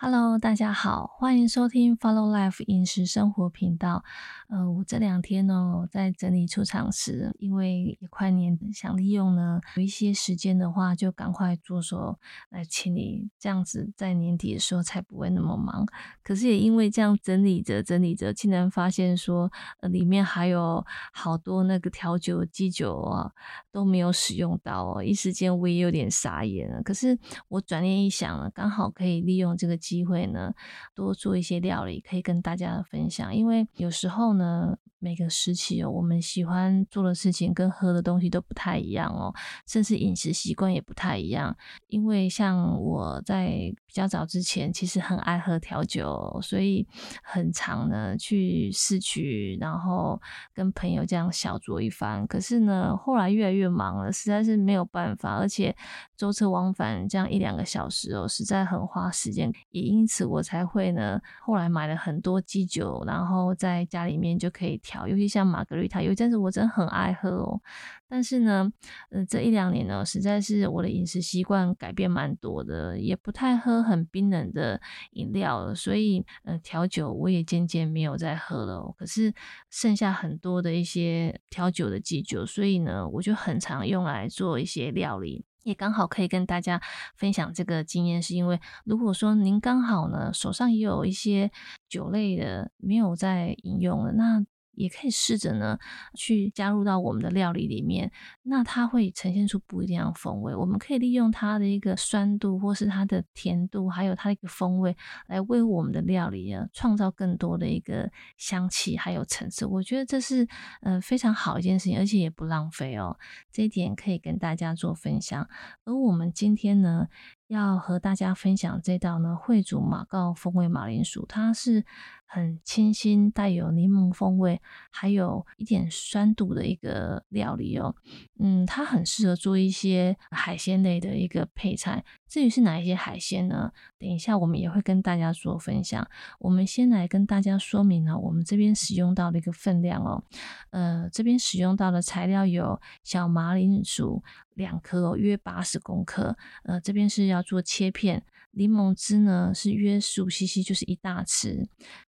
Hello，大家好，欢迎收听 Follow Life 饮食生活频道。呃，我这两天呢在整理出厂时，因为也快年，想利用呢有一些时间的话，就赶快着手来清理，这样子在年底的时候才不会那么忙。可是也因为这样整理着整理着，竟然发现说，呃，里面还有好多那个调酒基酒啊都没有使用到哦，一时间我也有点傻眼了。可是我转念一想呢，刚好可以利用这个。机会呢，多做一些料理，可以跟大家分享。因为有时候呢，每个时期哦，我们喜欢做的事情跟喝的东西都不太一样哦，甚至饮食习惯也不太一样。因为像我在比较早之前，其实很爱喝调酒，所以很常呢去市区，然后跟朋友这样小酌一番。可是呢，后来越来越忙了，实在是没有办法，而且舟车往返这样一两个小时哦，实在很花时间。也因此，我才会呢，后来买了很多基酒，然后在家里面就可以调。尤其像玛格丽塔，有一阵子我真的很爱喝哦。但是呢，呃，这一两年呢，实在是我的饮食习惯改变蛮多的，也不太喝很冰冷的饮料了，所以呃，调酒我也渐渐没有再喝了。可是剩下很多的一些调酒的基酒，所以呢，我就很常用来做一些料理。也刚好可以跟大家分享这个经验，是因为如果说您刚好呢手上也有一些酒类的没有在饮用了，那。也可以试着呢，去加入到我们的料理里面，那它会呈现出不一样的风味。我们可以利用它的一个酸度，或是它的甜度，还有它的一个风味，来为我们的料理啊创造更多的一个香气，还有层次。我觉得这是呃非常好一件事情，而且也不浪费哦。这一点可以跟大家做分享。而我们今天呢，要和大家分享这道呢，惠煮马告风味马铃薯，它是。很清新，带有柠檬风味，还有一点酸度的一个料理哦。嗯，它很适合做一些海鲜类的一个配菜。至于是哪一些海鲜呢？等一下我们也会跟大家做分享。我们先来跟大家说明呢，我们这边使用到的一个分量哦。呃，这边使用到的材料有小马铃薯两颗，约八十公克。呃，这边是要做切片。柠檬汁呢是约十五 CC，就是一大匙。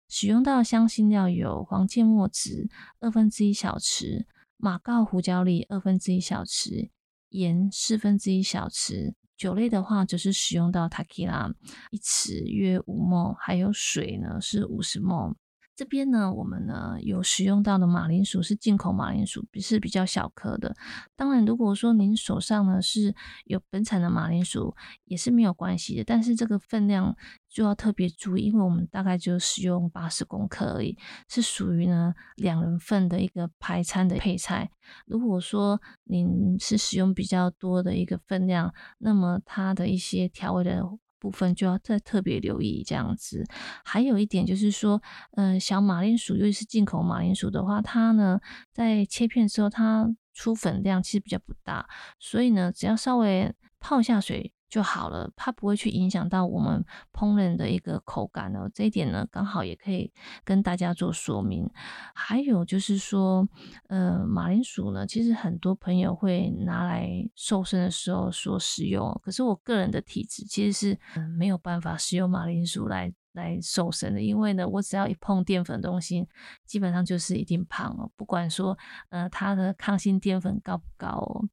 使用到香辛料有黄芥末籽二分之一小匙，马告胡椒粒二分之一小匙，盐四分之一小匙。酒类的话，则是使用到 Tequila 一匙约五沫，还有水呢是五十沫。这边呢，我们呢有使用到的马铃薯是进口马铃薯，是比较小颗的。当然，如果说您手上呢是有本产的马铃薯，也是没有关系的。但是这个分量就要特别注意，因为我们大概就使用八十公克而已，是属于呢两人份的一个排餐的配菜。如果说您是使用比较多的一个分量，那么它的一些调味的。部分就要再特别留意这样子，还有一点就是说，嗯，小马铃薯，尤其是进口马铃薯的话，它呢在切片的时候，它出粉量其实比较不大，所以呢，只要稍微泡下水。就好了，它不会去影响到我们烹饪的一个口感哦。这一点呢，刚好也可以跟大家做说明。还有就是说，呃，马铃薯呢，其实很多朋友会拿来瘦身的时候说食用，可是我个人的体质其实是没有办法使用马铃薯来。来瘦身的，因为呢，我只要一碰淀粉东西，基本上就是一定胖哦。不管说，呃，它的抗性淀粉高不高哦。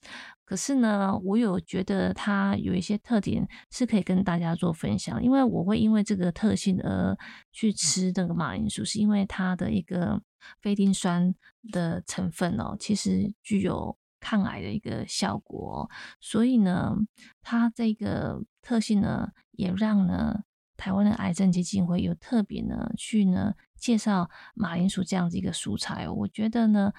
可是呢，我有觉得它有一些特点是可以跟大家做分享，因为我会因为这个特性而去吃这个马铃薯，是因为它的一个非丁酸的成分哦，其实具有抗癌的一个效果，所以呢，它这个特性呢，也让呢。台湾的癌症基金会有特别呢去呢介绍马铃薯这样子一个蔬菜，我觉得呢。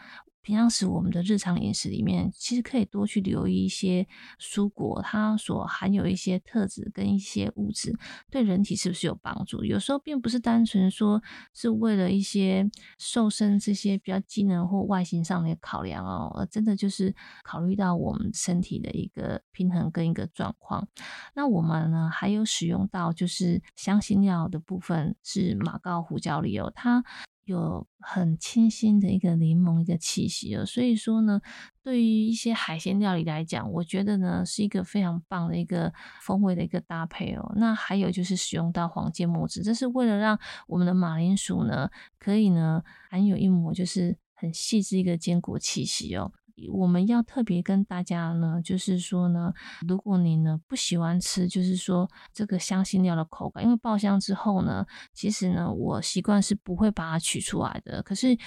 平常时我们的日常饮食里面，其实可以多去留意一些蔬果，它所含有一些特质跟一些物质，对人体是不是有帮助？有时候并不是单纯说是为了一些瘦身这些比较机能或外形上的考量哦，而真的就是考虑到我们身体的一个平衡跟一个状况。那我们呢还有使用到就是香辛料的部分是马告胡椒粒哦，它。有很清新的一个柠檬一个气息哦，所以说呢，对于一些海鲜料理来讲，我觉得呢是一个非常棒的一个风味的一个搭配哦。那还有就是使用到黄芥末汁，这是为了让我们的马铃薯呢可以呢含有一抹就是很细致一个坚果气息哦。我们要特别跟大家呢，就是说呢，如果你呢不喜欢吃，就是说这个香辛料的口感，因为爆香之后呢，其实呢，我习惯是不会把它取出来的。可是。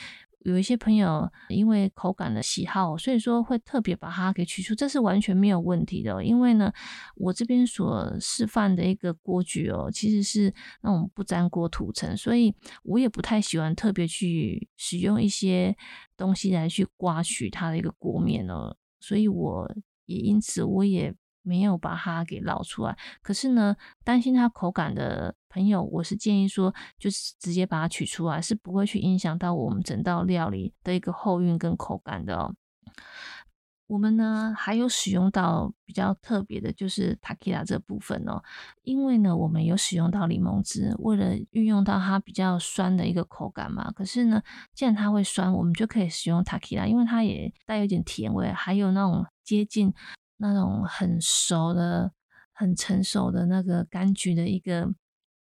有一些朋友因为口感的喜好，所以说会特别把它给取出，这是完全没有问题的。因为呢，我这边所示范的一个锅具哦，其实是那种不粘锅涂层，所以我也不太喜欢特别去使用一些东西来去刮取它的一个锅面哦，所以我也因此我也。没有把它给捞出来，可是呢，担心它口感的朋友，我是建议说，就是直接把它取出来，是不会去影响到我们整道料理的一个后韵跟口感的哦。我们呢还有使用到比较特别的，就是塔 q 拉这部分哦，因为呢我们有使用到柠檬汁，为了运用到它比较酸的一个口感嘛。可是呢，既然它会酸，我们就可以使用塔 q 拉，因为它也带有点甜味，还有那种接近。那种很熟的、很成熟的那个柑橘的一个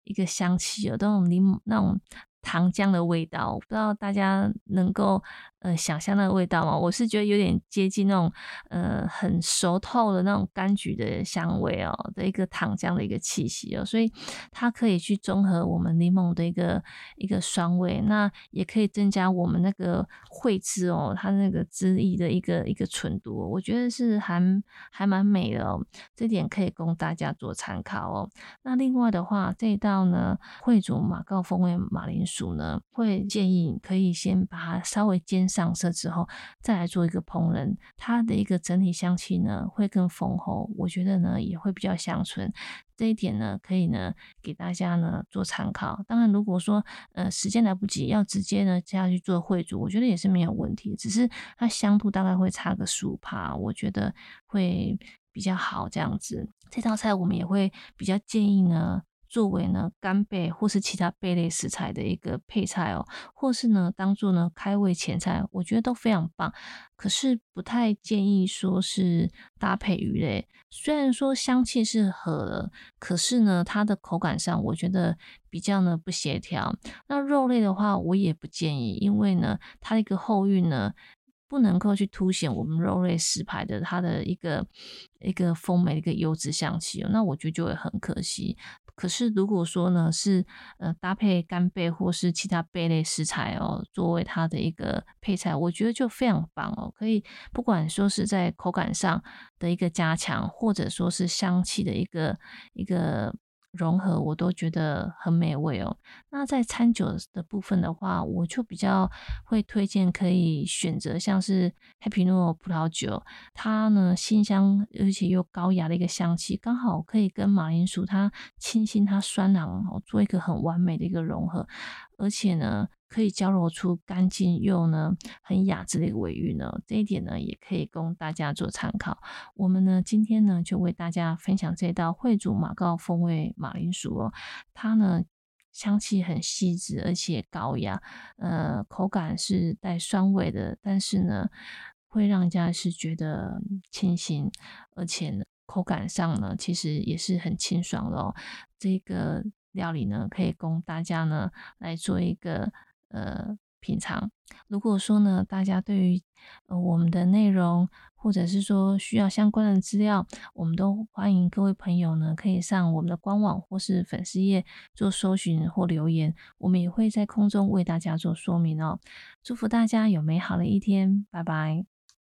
一个香气，有那种柠那种。糖浆的味道，我不知道大家能够呃想象那个味道吗？我是觉得有点接近那种呃很熟透的那种柑橘的香味哦的一个糖浆的一个气息哦，所以它可以去中和我们柠檬的一个一个酸味，那也可以增加我们那个惠汁哦，它那个汁液的一个一个纯度，我觉得是还还蛮美的哦，这点可以供大家做参考哦。那另外的话，这一道呢，惠煮马告风味马铃。薯主呢，会建议可以先把它稍微煎上色之后，再来做一个烹饪，它的一个整体香气呢会更丰厚，我觉得呢也会比较香醇。这一点呢可以呢给大家呢做参考。当然，如果说呃时间来不及，要直接呢下去做烩煮，我觉得也是没有问题，只是它香度大概会差个十五帕，我觉得会比较好这样子。这道菜我们也会比较建议呢。作为呢干贝或是其他贝类食材的一个配菜哦，或是呢当做呢开胃前菜，我觉得都非常棒。可是不太建议说是搭配鱼类，虽然说香气是合了，可是呢它的口感上我觉得比较呢不协调。那肉类的话，我也不建议，因为呢它的一个后韵呢不能够去凸显我们肉类食材的它的一个一个丰美的一个优质香气哦，那我觉得就会很可惜。可是如果说呢是呃搭配干贝或是其他贝类食材哦，作为它的一个配菜，我觉得就非常棒哦。可以不管说是在口感上的一个加强，或者说是香气的一个一个。融合我都觉得很美味哦。那在餐酒的部分的话，我就比较会推荐可以选择像是黑皮诺葡萄酒，它呢新香而且又高雅的一个香气，刚好可以跟马铃薯它清新它酸朗做一个很完美的一个融合，而且呢。可以交融出干净又呢很雅致的一个尾韵呢，这一点呢也可以供大家做参考。我们呢今天呢就为大家分享这道惠煮马告风味马铃薯哦，它呢香气很细致而且高雅，呃口感是带酸味的，但是呢会让人家是觉得清新，而且呢口感上呢其实也是很清爽的哦。这个料理呢可以供大家呢来做一个。呃，品尝。如果说呢，大家对于呃我们的内容，或者是说需要相关的资料，我们都欢迎各位朋友呢，可以上我们的官网或是粉丝页做搜寻或留言，我们也会在空中为大家做说明哦。祝福大家有美好的一天，拜拜。